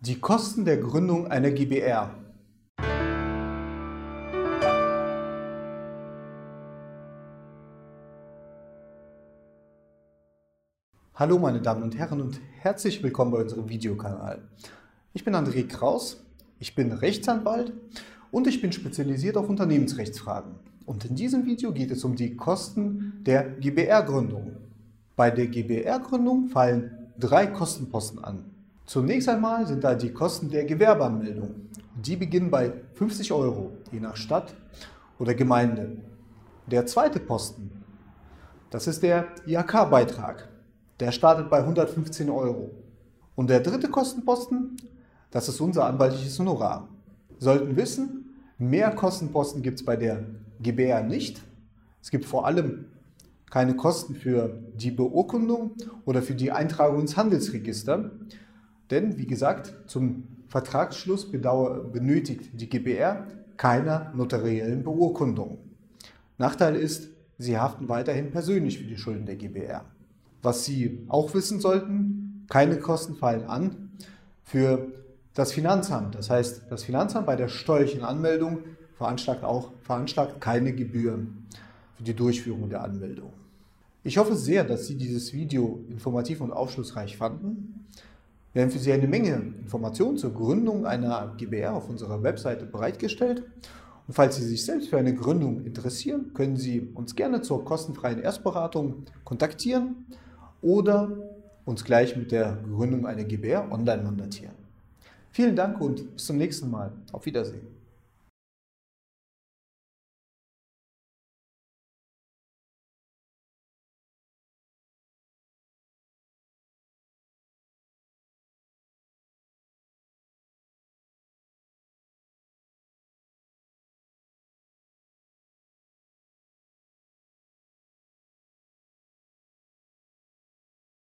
Die Kosten der Gründung einer GbR. Hallo meine Damen und Herren und herzlich willkommen bei unserem Videokanal. Ich bin André Kraus, ich bin Rechtsanwalt und ich bin spezialisiert auf Unternehmensrechtsfragen. Und in diesem Video geht es um die Kosten der GbR-Gründung. Bei der GbR-Gründung fallen drei Kostenposten an. Zunächst einmal sind da die Kosten der Gewerbeanmeldung. Die beginnen bei 50 Euro, je nach Stadt oder Gemeinde. Der zweite Posten, das ist der IHK-Beitrag. Der startet bei 115 Euro. Und der dritte Kostenposten, das ist unser anwaltliches Honorar. Sollten wissen, mehr Kostenposten gibt es bei der GbR nicht. Es gibt vor allem keine Kosten für die Beurkundung oder für die Eintragung ins Handelsregister. Denn, wie gesagt, zum Vertragsschluss benötigt die GBR keine notariellen Beurkundung. Nachteil ist, Sie haften weiterhin persönlich für die Schulden der GBR. Was Sie auch wissen sollten, keine Kosten fallen an für das Finanzamt. Das heißt, das Finanzamt bei der steuerlichen Anmeldung veranschlagt auch veranschlagt keine Gebühren für die Durchführung der Anmeldung. Ich hoffe sehr, dass Sie dieses Video informativ und aufschlussreich fanden. Wir haben für Sie eine Menge Informationen zur Gründung einer GbR auf unserer Webseite bereitgestellt. Und falls Sie sich selbst für eine Gründung interessieren, können Sie uns gerne zur kostenfreien Erstberatung kontaktieren oder uns gleich mit der Gründung einer GbR online mandatieren. Vielen Dank und bis zum nächsten Mal. Auf Wiedersehen.